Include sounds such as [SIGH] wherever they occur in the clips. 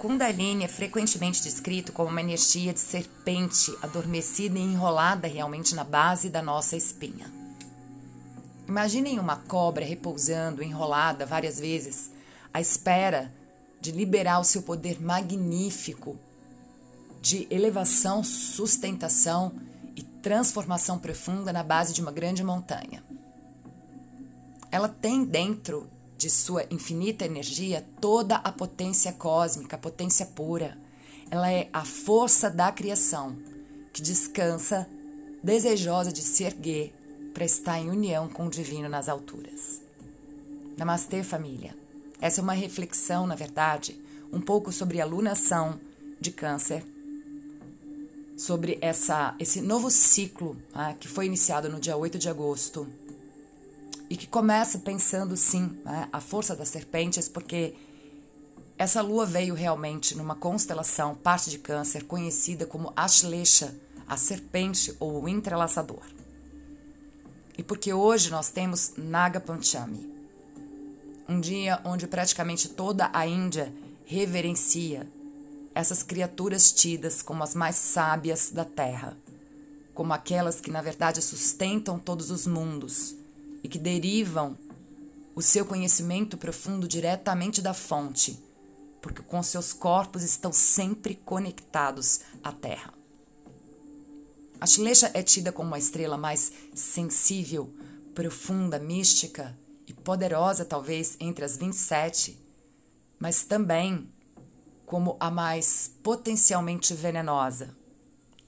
Kundalini é frequentemente descrito como uma energia de serpente adormecida e enrolada realmente na base da nossa espinha. Imaginem uma cobra repousando, enrolada várias vezes, à espera de liberar o seu poder magnífico de elevação, sustentação e transformação profunda na base de uma grande montanha. Ela tem dentro de sua infinita energia toda a potência cósmica, a potência pura. Ela é a força da criação que descansa, desejosa de se erguer para estar em união com o divino nas alturas. Namastê, família. Essa é uma reflexão, na verdade, um pouco sobre a lunação de Câncer, sobre essa, esse novo ciclo ah, que foi iniciado no dia 8 de agosto e que começa pensando sim né, a força das serpentes, porque essa lua veio realmente numa constelação, parte de Câncer, conhecida como Ashlesha, a serpente ou o entrelaçador. E porque hoje nós temos Naga Panchami, um dia onde praticamente toda a Índia reverencia essas criaturas tidas como as mais sábias da Terra, como aquelas que na verdade sustentam todos os mundos e que derivam o seu conhecimento profundo diretamente da fonte, porque com seus corpos estão sempre conectados à Terra. A Shilesha é tida como uma estrela mais sensível, profunda, mística e poderosa, talvez, entre as 27, mas também como a mais potencialmente venenosa.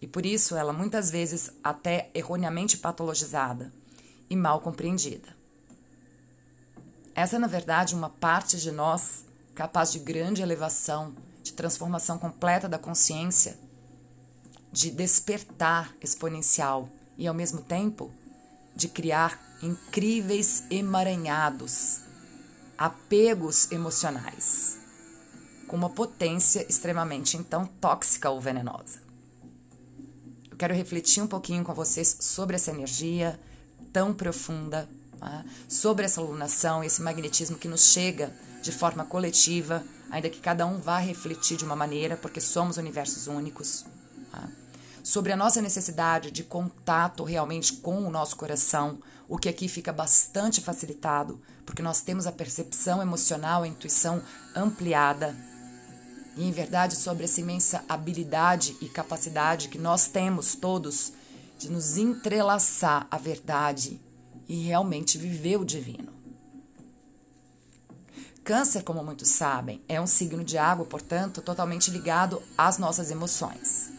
E por isso ela muitas vezes até erroneamente patologizada e mal compreendida. Essa é, na verdade, uma parte de nós capaz de grande elevação, de transformação completa da consciência, de despertar exponencial e, ao mesmo tempo, de criar incríveis emaranhados, apegos emocionais, com uma potência extremamente então tóxica ou venenosa. Eu quero refletir um pouquinho com vocês sobre essa energia tão profunda tá? sobre essa lunação, esse magnetismo que nos chega de forma coletiva, ainda que cada um vá refletir de uma maneira, porque somos universos únicos. Tá? Sobre a nossa necessidade de contato realmente com o nosso coração, o que aqui fica bastante facilitado, porque nós temos a percepção emocional, a intuição ampliada. E, em verdade, sobre essa imensa habilidade e capacidade que nós temos todos de nos entrelaçar à verdade e realmente viver o divino. Câncer, como muitos sabem, é um signo de água, portanto, totalmente ligado às nossas emoções.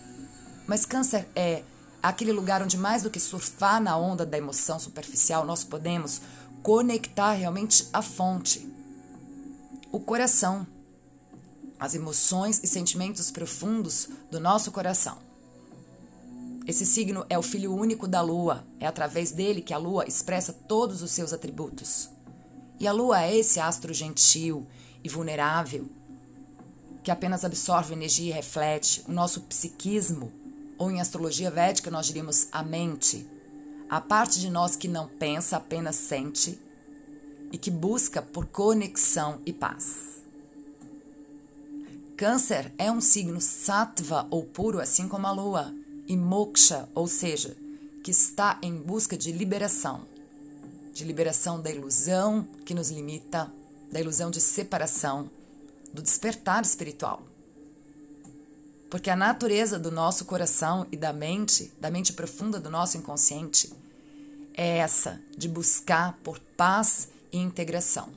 Mas Câncer é aquele lugar onde, mais do que surfar na onda da emoção superficial, nós podemos conectar realmente a fonte, o coração, as emoções e sentimentos profundos do nosso coração. Esse signo é o filho único da lua, é através dele que a lua expressa todos os seus atributos. E a lua é esse astro gentil e vulnerável que apenas absorve energia e reflete o nosso psiquismo, ou em astrologia védica nós diríamos a mente, a parte de nós que não pensa, apenas sente e que busca por conexão e paz. Câncer é um signo sattva ou puro, assim como a lua e moksha, ou seja, que está em busca de liberação, de liberação da ilusão que nos limita, da ilusão de separação, do despertar espiritual. Porque a natureza do nosso coração e da mente, da mente profunda do nosso inconsciente, é essa de buscar por paz e integração.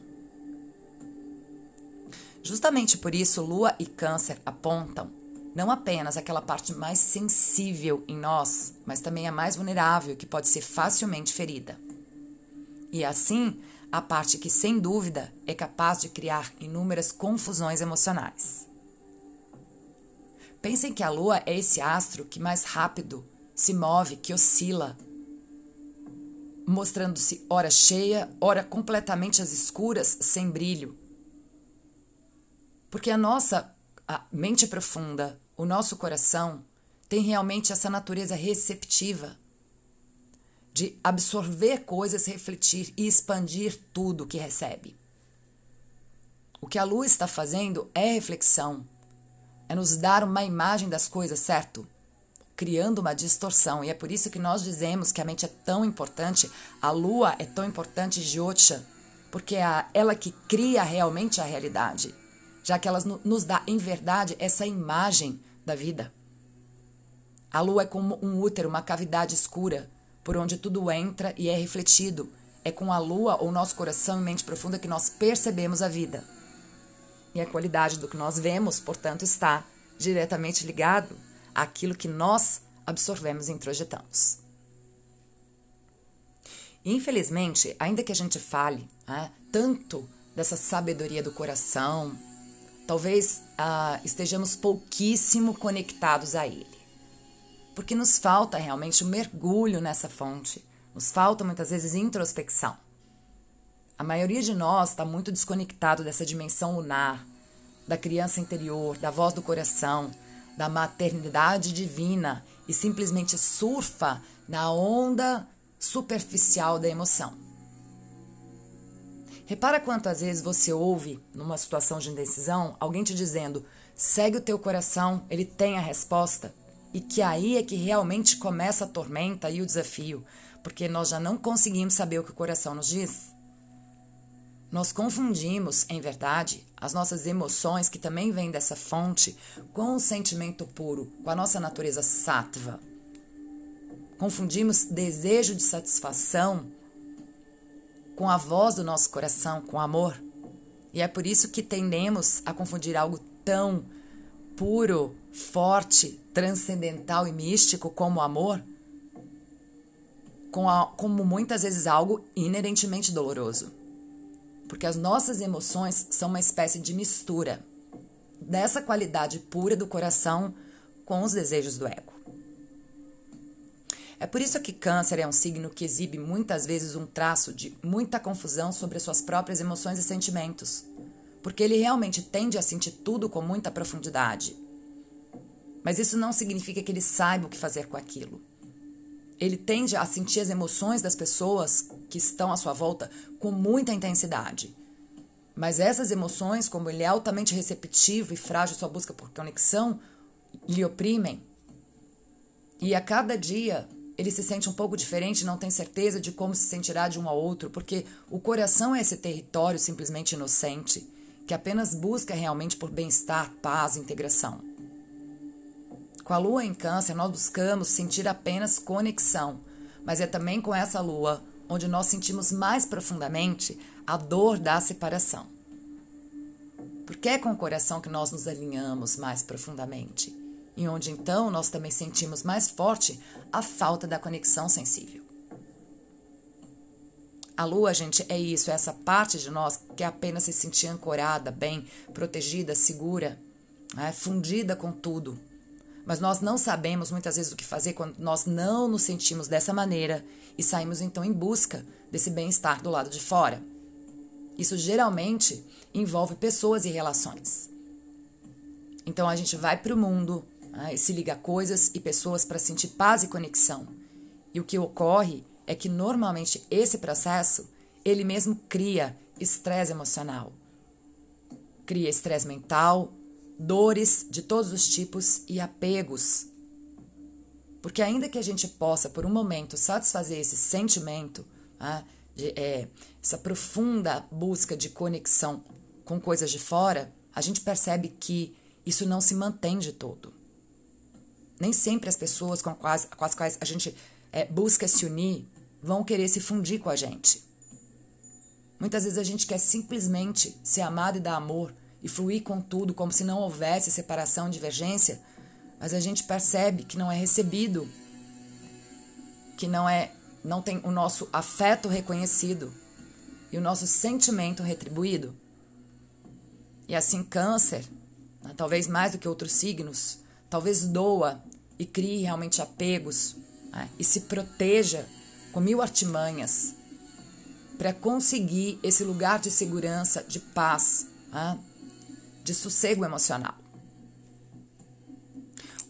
Justamente por isso, Lua e Câncer apontam não apenas aquela parte mais sensível em nós, mas também a mais vulnerável, que pode ser facilmente ferida. E assim, a parte que, sem dúvida, é capaz de criar inúmeras confusões emocionais. Pensem que a Lua é esse astro que mais rápido se move, que oscila, mostrando-se ora cheia, ora completamente às escuras, sem brilho. Porque a nossa a mente profunda, o nosso coração tem realmente essa natureza receptiva de absorver coisas, refletir e expandir tudo que recebe. O que a lua está fazendo é reflexão, é nos dar uma imagem das coisas, certo? Criando uma distorção. E é por isso que nós dizemos que a mente é tão importante, a lua é tão importante, Jyotisha, porque é ela que cria realmente a realidade, já que ela nos dá, em verdade, essa imagem da vida. A lua é como um útero, uma cavidade escura, por onde tudo entra e é refletido. É com a lua ou nosso coração e mente profunda que nós percebemos a vida. E a qualidade do que nós vemos, portanto, está diretamente ligado àquilo que nós absorvemos e introjetamos. Infelizmente, ainda que a gente fale né, tanto dessa sabedoria do coração, talvez ah, estejamos pouquíssimo conectados a ele. Porque nos falta realmente um mergulho nessa fonte, nos falta muitas vezes introspecção. A maioria de nós está muito desconectado dessa dimensão lunar, da criança interior, da voz do coração, da maternidade divina e simplesmente surfa na onda superficial da emoção. Repara quantas vezes você ouve, numa situação de indecisão, alguém te dizendo: segue o teu coração, ele tem a resposta. E que aí é que realmente começa a tormenta e o desafio, porque nós já não conseguimos saber o que o coração nos diz. Nós confundimos, em verdade, as nossas emoções, que também vêm dessa fonte, com o sentimento puro, com a nossa natureza sattva. Confundimos desejo de satisfação com a voz do nosso coração, com amor. E é por isso que tendemos a confundir algo tão puro, forte, transcendental e místico como o amor, com a, como muitas vezes algo inerentemente doloroso porque as nossas emoções são uma espécie de mistura dessa qualidade pura do coração com os desejos do ego. É por isso que Câncer é um signo que exibe muitas vezes um traço de muita confusão sobre as suas próprias emoções e sentimentos, porque ele realmente tende a sentir tudo com muita profundidade. Mas isso não significa que ele saiba o que fazer com aquilo ele tende a sentir as emoções das pessoas que estão à sua volta com muita intensidade. Mas essas emoções, como ele é altamente receptivo e frágil sua busca por conexão, lhe oprimem. E a cada dia ele se sente um pouco diferente, não tem certeza de como se sentirá de um ao outro, porque o coração é esse território simplesmente inocente, que apenas busca realmente por bem-estar, paz integração. Com a lua em Câncer, nós buscamos sentir apenas conexão, mas é também com essa lua onde nós sentimos mais profundamente a dor da separação. Porque é com o coração que nós nos alinhamos mais profundamente e onde então nós também sentimos mais forte a falta da conexão sensível. A lua, gente, é isso, é essa parte de nós que é apenas se sentir ancorada, bem, protegida, segura, né, fundida com tudo, mas nós não sabemos muitas vezes o que fazer quando nós não nos sentimos dessa maneira e saímos então em busca desse bem-estar do lado de fora. Isso geralmente envolve pessoas e relações. Então a gente vai para o mundo se liga a coisas e pessoas para sentir paz e conexão. E o que ocorre é que normalmente esse processo ele mesmo cria estresse emocional, cria estresse mental, dores de todos os tipos e apegos. Porque, ainda que a gente possa, por um momento, satisfazer esse sentimento, né, de, é, essa profunda busca de conexão com coisas de fora, a gente percebe que isso não se mantém de todo. Nem sempre as pessoas com, quais, com as quais a gente é, busca se unir vão querer se fundir com a gente. Muitas vezes a gente quer simplesmente ser amado e dar amor e fluir com tudo como se não houvesse separação, divergência, mas a gente percebe que não é recebido, que não é não tem o nosso afeto reconhecido e o nosso sentimento retribuído. E assim câncer, né, talvez mais do que outros signos, talvez doa e crie realmente apegos né, e se proteja com mil artimanhas para conseguir esse lugar de segurança, de paz, né, de sossego emocional.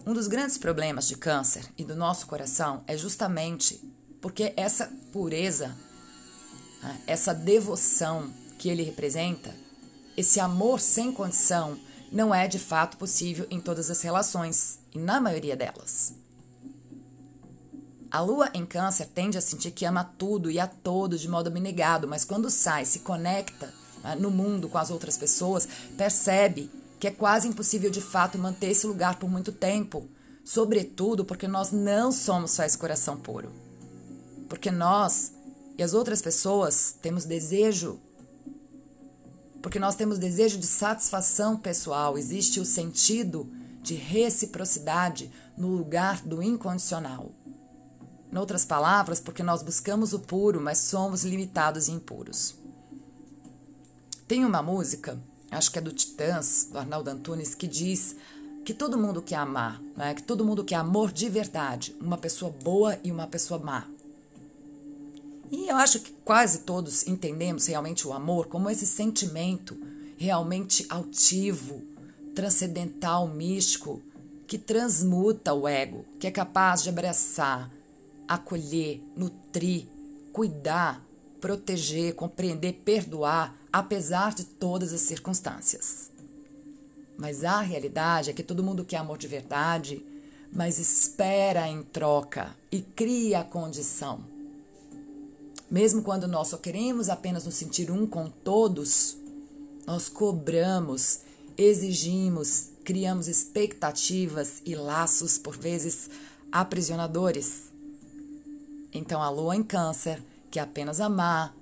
Um dos grandes problemas de câncer e do nosso coração é justamente porque essa pureza, né, essa devoção que ele representa, esse amor sem condição, não é de fato possível em todas as relações e na maioria delas. A lua em Câncer tende a sentir que ama tudo e a todos de modo abnegado, mas quando sai, se conecta né, no mundo com as outras pessoas, percebe que é quase impossível de fato manter esse lugar por muito tempo, sobretudo porque nós não somos só esse coração puro. Porque nós e as outras pessoas temos desejo porque nós temos desejo de satisfação pessoal, existe o sentido de reciprocidade no lugar do incondicional. Em outras palavras, porque nós buscamos o puro, mas somos limitados e impuros. Tem uma música, acho que é do Titãs, do Arnaldo Antunes, que diz que todo mundo quer amar, né? que todo mundo quer amor de verdade, uma pessoa boa e uma pessoa má. E eu acho que quase todos entendemos realmente o amor como esse sentimento realmente altivo, transcendental, místico, que transmuta o ego, que é capaz de abraçar, acolher, nutrir, cuidar, proteger, compreender, perdoar, apesar de todas as circunstâncias. Mas a realidade é que todo mundo quer amor de verdade, mas espera em troca e cria a condição mesmo quando nós só queremos apenas nos sentir um com todos, nós cobramos, exigimos, criamos expectativas e laços, por vezes, aprisionadores. Então, a lua em Câncer quer apenas amar,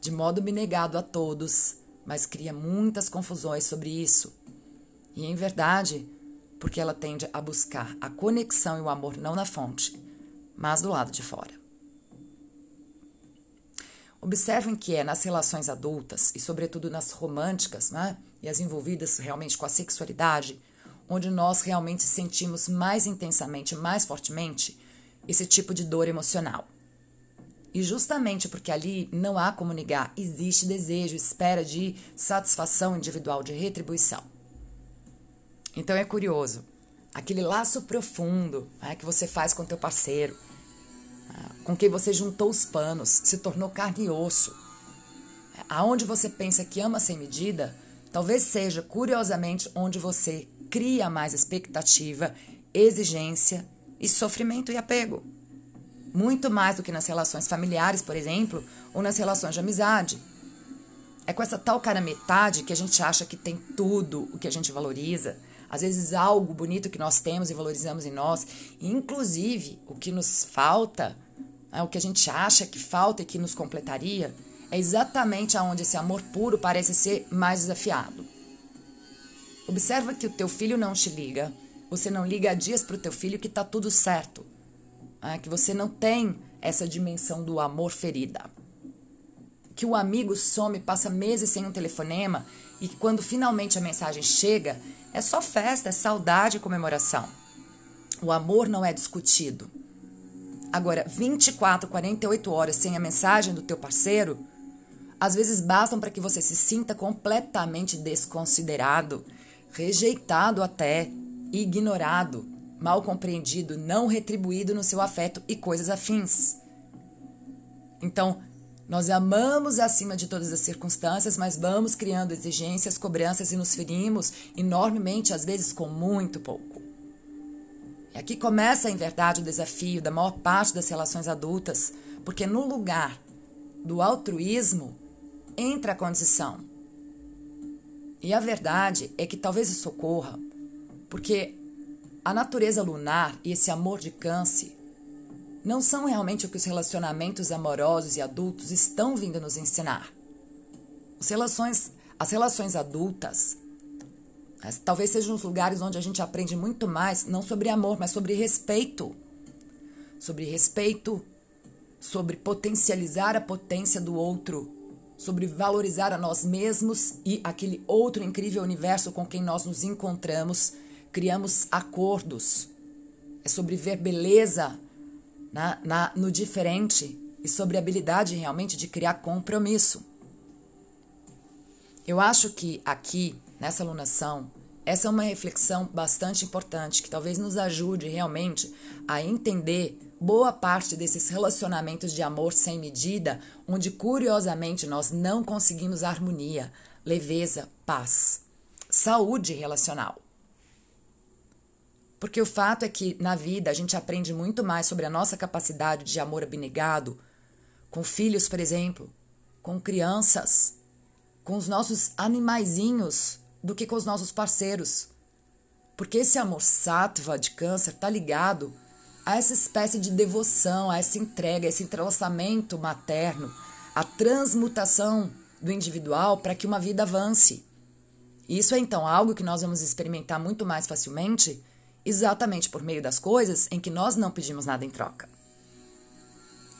de modo abnegado a todos, mas cria muitas confusões sobre isso. E, em verdade, porque ela tende a buscar a conexão e o amor não na fonte, mas do lado de fora. Observem que é nas relações adultas, e sobretudo nas românticas, né, e as envolvidas realmente com a sexualidade, onde nós realmente sentimos mais intensamente, mais fortemente, esse tipo de dor emocional. E justamente porque ali não há como negar, existe desejo, espera de satisfação individual, de retribuição. Então é curioso, aquele laço profundo né, que você faz com teu parceiro, com quem você juntou os panos, se tornou carne e osso. Aonde você pensa que ama sem medida, talvez seja, curiosamente, onde você cria mais expectativa, exigência e sofrimento e apego. Muito mais do que nas relações familiares, por exemplo, ou nas relações de amizade. É com essa tal cara metade que a gente acha que tem tudo o que a gente valoriza. Às vezes algo bonito que nós temos e valorizamos em nós, inclusive o que nos falta é o que a gente acha que falta e que nos completaria, é exatamente aonde esse amor puro parece ser mais desafiado. Observa que o teu filho não te liga, você não liga dias para o teu filho que está tudo certo, é, que você não tem essa dimensão do amor ferida. Que o amigo some, passa meses sem um telefonema e que quando finalmente a mensagem chega, é só festa, é saudade e comemoração. O amor não é discutido. Agora, 24, 48 horas sem a mensagem do teu parceiro, às vezes bastam para que você se sinta completamente desconsiderado, rejeitado até, ignorado, mal compreendido, não retribuído no seu afeto e coisas afins. Então, nós amamos acima de todas as circunstâncias, mas vamos criando exigências, cobranças e nos ferimos enormemente, às vezes com muito pouco. E aqui começa, em verdade, o desafio da maior parte das relações adultas, porque no lugar do altruísmo entra a condição. E a verdade é que talvez isso ocorra porque a natureza lunar e esse amor de câncer não são realmente o que os relacionamentos amorosos e adultos estão vindo nos ensinar. As relações, as relações adultas Talvez sejam os lugares onde a gente aprende muito mais, não sobre amor, mas sobre respeito. Sobre respeito, sobre potencializar a potência do outro, sobre valorizar a nós mesmos e aquele outro incrível universo com quem nós nos encontramos, criamos acordos. É sobre ver beleza na, na, no diferente e sobre a habilidade realmente de criar compromisso. Eu acho que aqui nessa alunação, essa é uma reflexão bastante importante que talvez nos ajude realmente a entender boa parte desses relacionamentos de amor sem medida, onde curiosamente nós não conseguimos harmonia, leveza, paz. saúde relacional. Porque o fato é que na vida a gente aprende muito mais sobre a nossa capacidade de amor abnegado com filhos, por exemplo, com crianças, com os nossos animaizinhos do que com os nossos parceiros. Porque esse amor sattva de câncer está ligado a essa espécie de devoção, a essa entrega, a esse entrelaçamento materno, a transmutação do individual para que uma vida avance. Isso é então algo que nós vamos experimentar muito mais facilmente, exatamente por meio das coisas em que nós não pedimos nada em troca.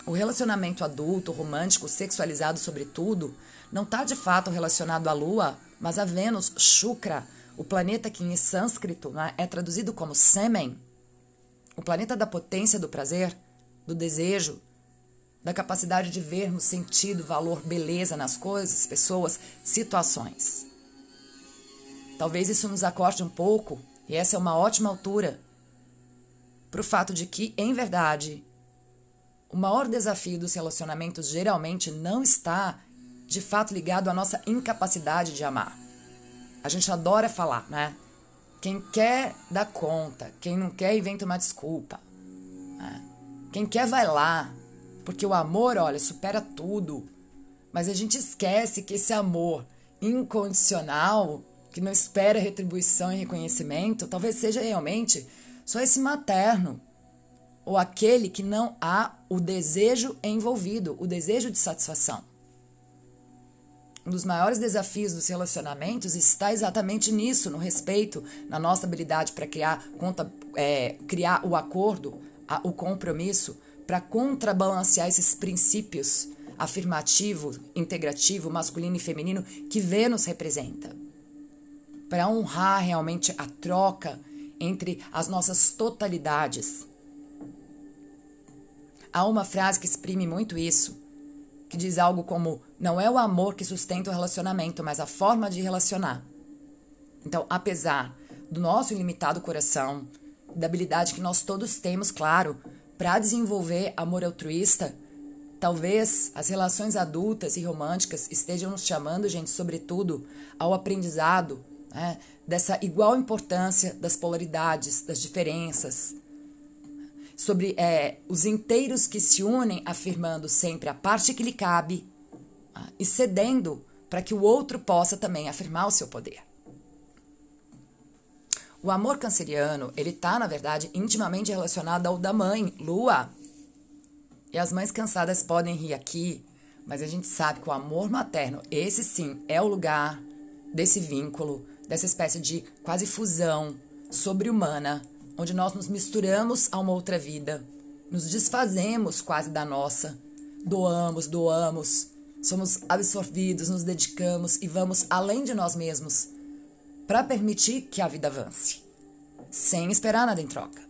O relacionamento adulto, romântico, sexualizado sobretudo, não está de fato relacionado à Lua, mas a Vênus, Shukra, o planeta que em sânscrito né, é traduzido como Semen, o planeta da potência do prazer, do desejo, da capacidade de vermos sentido, valor, beleza nas coisas, pessoas, situações. Talvez isso nos acorde um pouco, e essa é uma ótima altura, para o fato de que, em verdade, o maior desafio dos relacionamentos geralmente não está, de fato, ligado à nossa incapacidade de amar. A gente adora falar, né? Quem quer dá conta, quem não quer inventa uma desculpa. Né? Quem quer vai lá, porque o amor, olha, supera tudo. Mas a gente esquece que esse amor incondicional, que não espera retribuição e reconhecimento, talvez seja realmente só esse materno, ou aquele que não há o desejo envolvido, o desejo de satisfação um dos maiores desafios dos relacionamentos está exatamente nisso, no respeito, na nossa habilidade para criar, conta, é, criar o acordo, a, o compromisso, para contrabalancear esses princípios afirmativo, integrativo, masculino e feminino que Vênus representa. Para honrar realmente a troca entre as nossas totalidades. Há uma frase que exprime muito isso que diz algo como: não é o amor que sustenta o relacionamento, mas a forma de relacionar. Então, apesar do nosso ilimitado coração, da habilidade que nós todos temos, claro, para desenvolver amor altruísta, talvez as relações adultas e românticas estejam nos chamando, gente, sobretudo, ao aprendizado né, dessa igual importância das polaridades, das diferenças, sobre é, os inteiros que se unem, afirmando sempre a parte que lhe cabe ah, e cedendo para que o outro possa também afirmar o seu poder. O amor canceriano, ele está, na verdade, intimamente relacionado ao da mãe, Lua. E as mães cansadas podem rir aqui, mas a gente sabe que o amor materno, esse sim, é o lugar desse vínculo, dessa espécie de quase fusão sobre-humana onde nós nos misturamos a uma outra vida, nos desfazemos quase da nossa, doamos, doamos, somos absorvidos, nos dedicamos e vamos além de nós mesmos para permitir que a vida avance, sem esperar nada em troca.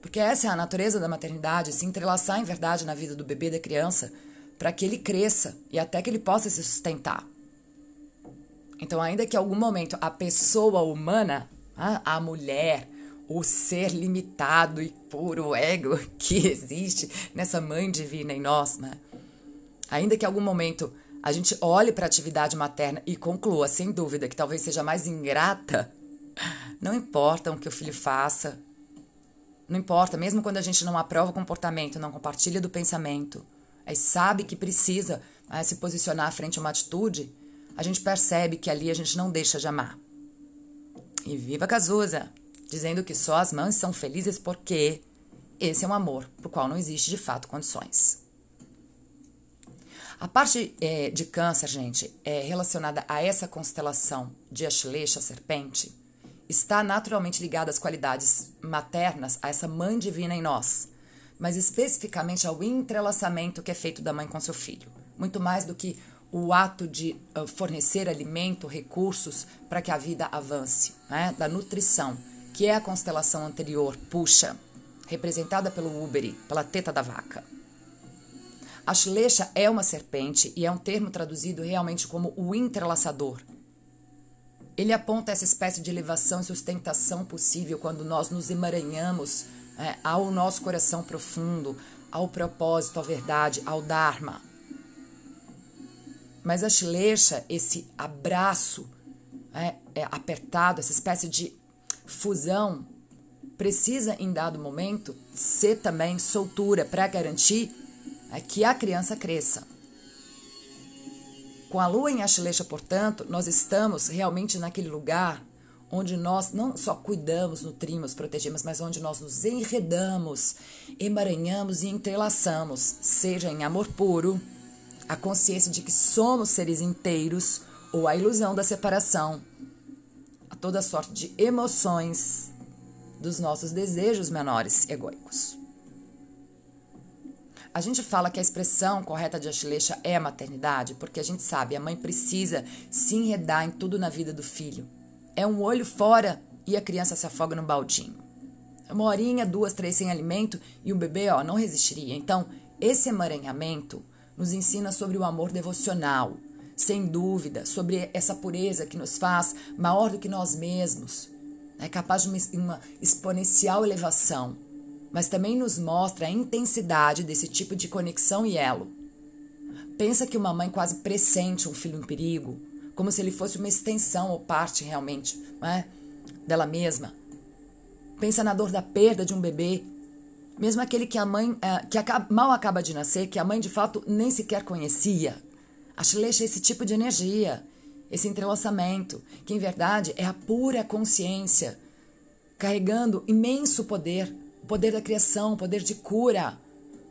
Porque essa é a natureza da maternidade, se entrelaçar em verdade na vida do bebê da criança, para que ele cresça e até que ele possa se sustentar. Então, ainda que em algum momento a pessoa humana, a mulher, o ser limitado e puro ego [LAUGHS] que existe nessa mãe divina em nós, né? Ainda que em algum momento a gente olhe para a atividade materna e conclua, sem dúvida, que talvez seja mais ingrata, [LAUGHS] não importa o que o filho faça, não importa, mesmo quando a gente não aprova o comportamento, não compartilha do pensamento, aí sabe que precisa né, se posicionar frente a uma atitude, a gente percebe que ali a gente não deixa de amar. E viva Cazuza! dizendo que só as mães são felizes porque esse é um amor para o qual não existe de fato condições. A parte é, de câncer, gente, é relacionada a essa constelação de Ashleisha, serpente, está naturalmente ligada às qualidades maternas, a essa mãe divina em nós, mas especificamente ao entrelaçamento que é feito da mãe com seu filho. Muito mais do que o ato de uh, fornecer alimento, recursos para que a vida avance, né? da nutrição que é a constelação anterior, Puxa, representada pelo Uberi, pela teta da vaca. A Shlecha é uma serpente e é um termo traduzido realmente como o entrelaçador. Ele aponta essa espécie de elevação e sustentação possível quando nós nos emaranhamos é, ao nosso coração profundo, ao propósito, à verdade, ao Dharma. Mas a Shlecha, esse abraço é, é, apertado, essa espécie de fusão, precisa em dado momento ser também soltura para garantir é, que a criança cresça. Com a lua em Ashleisha, portanto, nós estamos realmente naquele lugar onde nós não só cuidamos, nutrimos, protegemos, mas onde nós nos enredamos, emaranhamos e entrelaçamos, seja em amor puro, a consciência de que somos seres inteiros ou a ilusão da separação, a toda sorte de emoções dos nossos desejos menores egóicos. A gente fala que a expressão correta de Ashleisha é a maternidade, porque a gente sabe, a mãe precisa se enredar em tudo na vida do filho é um olho fora e a criança se afoga no baldinho. Uma horinha, duas, três sem alimento e o bebê ó, não resistiria. Então, esse emaranhamento nos ensina sobre o amor devocional, sem dúvida, sobre essa pureza que nos faz maior do que nós mesmos, é capaz de uma, exponencial elevação, mas também nos mostra a intensidade desse tipo de conexão e elo. Pensa que uma mãe quase pressente um filho em perigo, como se ele fosse uma extensão ou parte realmente é? dela mesma. Pensa na dor da perda de um bebê, mesmo aquele que a mãe é, que mal acaba de nascer, que a mãe de fato nem sequer conhecia. A Shleisha é esse tipo de energia, esse entrelaçamento, que em verdade é a pura consciência, carregando imenso poder, o poder da criação, o poder de cura.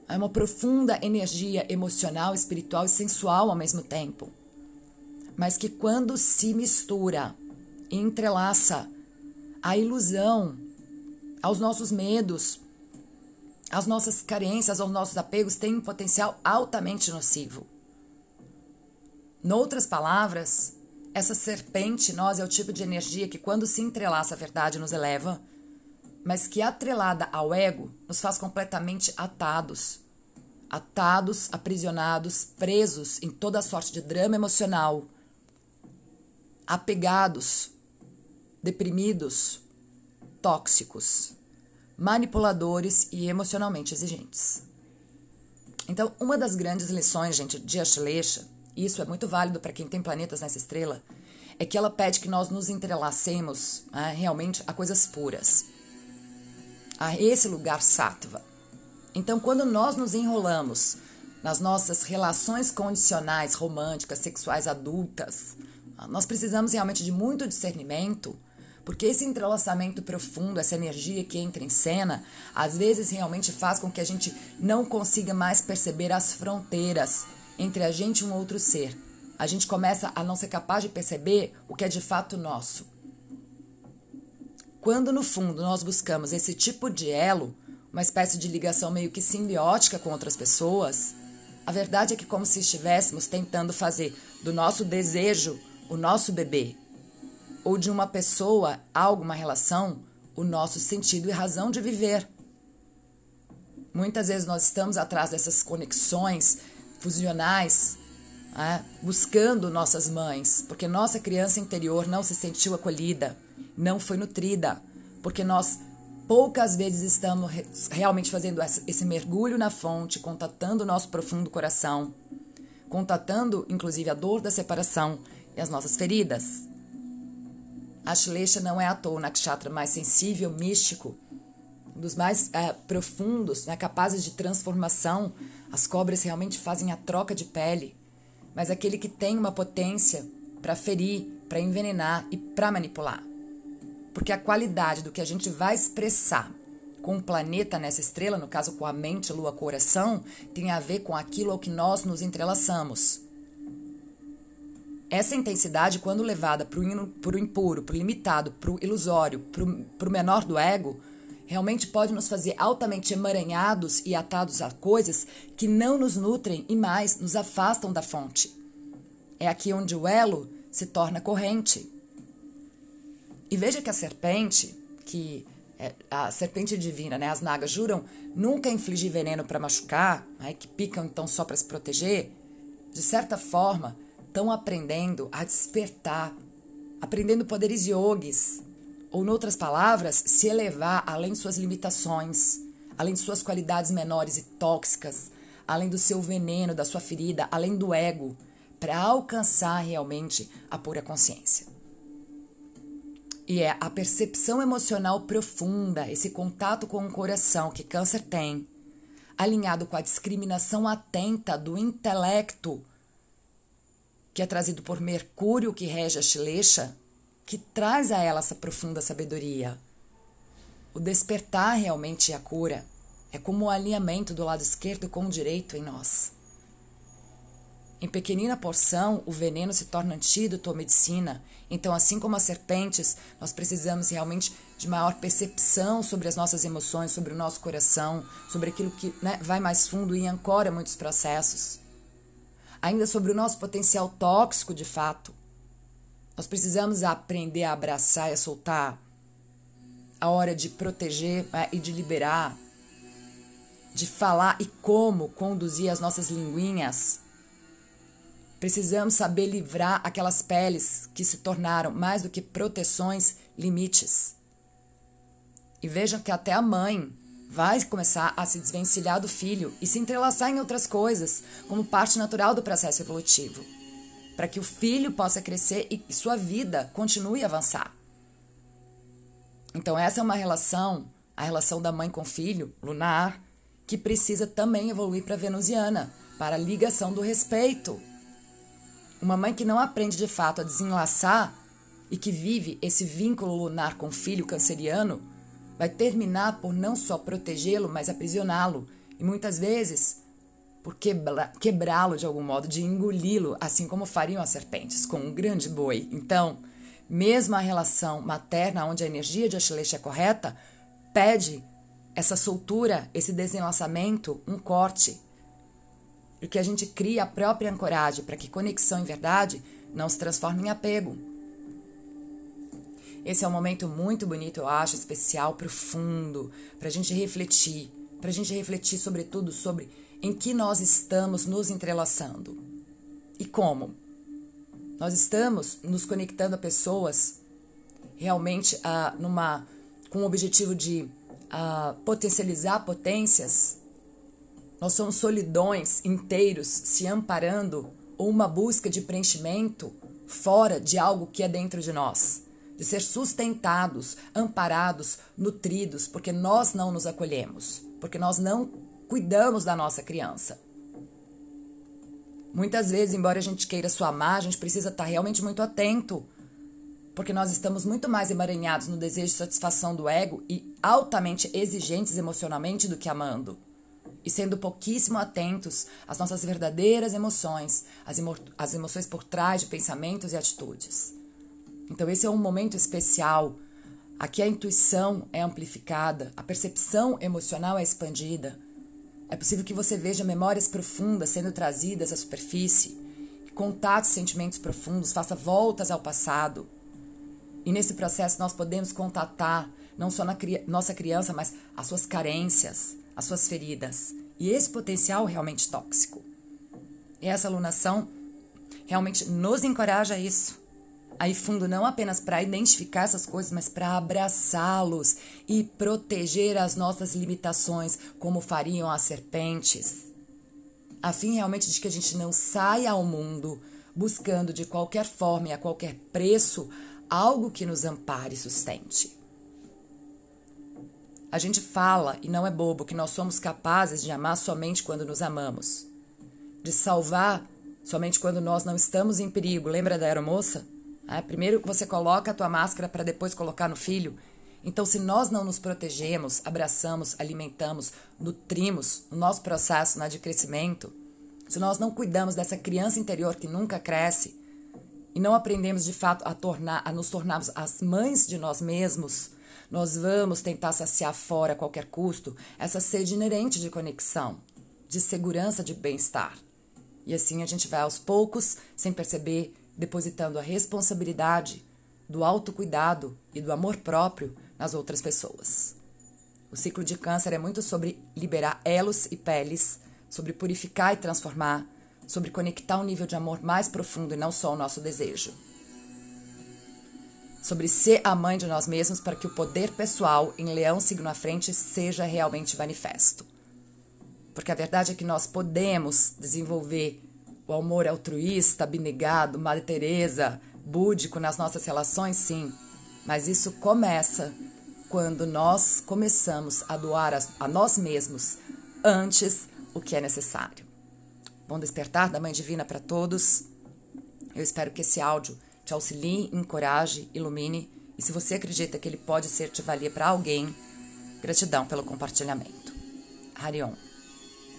É uma profunda energia emocional, espiritual e sensual ao mesmo tempo mas que quando se mistura entrelaça a ilusão aos nossos medos, às nossas carências, aos nossos apegos, tem um potencial altamente nocivo. Noutras palavras, essa serpente nós é o tipo de energia que, quando se entrelaça a verdade, nos eleva, mas que, atrelada ao ego, nos faz completamente atados. Atados, aprisionados, presos em toda sorte de drama emocional, apegados, deprimidos, tóxicos, manipuladores e emocionalmente exigentes. Então, uma das grandes lições, gente, de Ashleisha, e isso é muito válido para quem tem planetas nessa estrela, é que ela pede que nós nos entrelacemos né, realmente a coisas puras, a esse lugar sattva. Então, quando nós nos enrolamos nas nossas relações condicionais, românticas, sexuais adultas, nós precisamos realmente de muito discernimento, porque esse entrelaçamento profundo, essa energia que entra em cena, às vezes realmente faz com que a gente não consiga mais perceber as fronteiras entre a gente e um outro ser. A gente começa a não ser capaz de perceber o que é de fato nosso. Quando no fundo nós buscamos esse tipo de elo, uma espécie de ligação meio que simbiótica com outras pessoas, a verdade é que como se estivéssemos tentando fazer do nosso desejo o nosso bebê, ou de uma pessoa, alguma relação, o nosso sentido e razão de viver. Muitas vezes nós estamos atrás dessas conexões fusionais, é, buscando nossas mães, porque nossa criança interior não se sentiu acolhida, não foi nutrida, porque nós poucas vezes estamos realmente fazendo esse mergulho na fonte, contatando o nosso profundo coração, contatando inclusive a dor da separação e as nossas feridas. A Shleisha não é à toa o nakshatra mais sensível, místico, um dos mais é, profundos, né, capazes de transformação. As cobras realmente fazem a troca de pele, mas aquele que tem uma potência para ferir, para envenenar e para manipular. Porque a qualidade do que a gente vai expressar com o planeta nessa estrela, no caso com a mente, lua, coração, tem a ver com aquilo ao que nós nos entrelaçamos. Essa intensidade, quando levada para o impuro, para o limitado, para o ilusório, para o menor do ego, realmente pode nos fazer altamente emaranhados e atados a coisas que não nos nutrem e mais nos afastam da fonte. É aqui onde o elo se torna corrente. E veja que a serpente, que é a serpente divina, né, as nagas juram nunca infligir veneno para machucar, né, que picam então só para se proteger, de certa forma, estão aprendendo a despertar, aprendendo poderes yogis, ou, em outras palavras, se elevar além de suas limitações, além de suas qualidades menores e tóxicas, além do seu veneno, da sua ferida, além do ego, para alcançar realmente a pura consciência. E é a percepção emocional profunda, esse contato com o coração que câncer tem, alinhado com a discriminação atenta do intelecto, que é trazido por Mercúrio, que rege a Shilecha, que traz a ela essa profunda sabedoria. O despertar realmente é a cura. É como o alinhamento do lado esquerdo com o direito em nós. Em pequenina porção, o veneno se torna antídoto ou medicina. Então, assim como as serpentes, nós precisamos realmente de maior percepção sobre as nossas emoções, sobre o nosso coração, sobre aquilo que né, vai mais fundo e ancora muitos processos. Ainda sobre o nosso potencial tóxico de fato. Nós precisamos aprender a abraçar e a soltar a hora de proteger né, e de liberar, de falar e como conduzir as nossas linguinhas Precisamos saber livrar aquelas peles que se tornaram mais do que proteções, limites. E vejam que até a mãe vai começar a se desvencilhar do filho e se entrelaçar em outras coisas, como parte natural do processo evolutivo, para que o filho possa crescer e sua vida continue a avançar. Então, essa é uma relação, a relação da mãe com o filho, lunar, que precisa também evoluir para a venusiana, para a ligação do respeito uma mãe que não aprende de fato a desenlaçar e que vive esse vínculo lunar com o filho canceriano vai terminar por não só protegê-lo, mas aprisioná-lo e muitas vezes por quebrá-lo de algum modo, de engoli-lo, assim como fariam as serpentes com um grande boi. Então, mesmo a relação materna, onde a energia de Ashlesh é correta, pede essa soltura, esse desenlaçamento, um corte, e que a gente crie a própria ancoragem para que conexão em verdade não se transforme em apego. Esse é um momento muito bonito, eu acho, especial, profundo, para a gente refletir, para a gente refletir sobretudo sobre em que nós estamos nos entrelaçando. E como. Nós estamos nos conectando a pessoas realmente uh, numa, com o objetivo de uh, potencializar potências. Nós somos solidões inteiros se amparando ou uma busca de preenchimento fora de algo que é dentro de nós, de ser sustentados, amparados, nutridos, porque nós não nos acolhemos, porque nós não cuidamos da nossa criança. Muitas vezes, embora a gente queira sua amar, a gente precisa estar realmente muito atento, porque nós estamos muito mais emaranhados no desejo de satisfação do ego e altamente exigentes emocionalmente do que amando e sendo pouquíssimo atentos às nossas verdadeiras emoções, às, emo as emoções por trás de pensamentos e atitudes. Então, esse é um momento especial. Aqui a intuição é amplificada, a percepção emocional é expandida. É possível que você veja memórias profundas sendo trazidas à superfície, contate sentimentos profundos, faça voltas ao passado. E nesse processo nós podemos contatar não só na cri nossa criança, mas as suas carências, as suas feridas e esse potencial realmente tóxico. E essa alunação realmente nos encoraja a isso. Aí fundo não apenas para identificar essas coisas, mas para abraçá-los e proteger as nossas limitações, como fariam as serpentes. A fim realmente de que a gente não saia ao mundo buscando de qualquer forma e a qualquer preço algo que nos ampare e sustente. A gente fala, e não é bobo, que nós somos capazes de amar somente quando nos amamos. De salvar somente quando nós não estamos em perigo. Lembra da aeromoça? É, primeiro você coloca a tua máscara para depois colocar no filho. Então, se nós não nos protegemos, abraçamos, alimentamos, nutrimos o nosso processo né, de crescimento, se nós não cuidamos dessa criança interior que nunca cresce e não aprendemos de fato a, tornar, a nos tornarmos as mães de nós mesmos, nós vamos tentar saciar fora a qualquer custo essa sede inerente de conexão, de segurança, de bem-estar. E assim a gente vai aos poucos, sem perceber, depositando a responsabilidade do autocuidado e do amor próprio nas outras pessoas. O ciclo de câncer é muito sobre liberar elos e peles, sobre purificar e transformar, sobre conectar um nível de amor mais profundo e não só o nosso desejo sobre ser a mãe de nós mesmos para que o poder pessoal em Leão signo à frente seja realmente manifesto. Porque a verdade é que nós podemos desenvolver o amor altruísta, abnegado, Madre Teresa, búdico nas nossas relações, sim, Mas isso começa quando nós começamos a doar a, a nós mesmos antes o que é necessário. Bom despertar da Mãe Divina para todos. Eu espero que esse áudio te auxilie, encoraje, ilumine e se você acredita que ele pode ser de valia para alguém, gratidão pelo compartilhamento. Harion.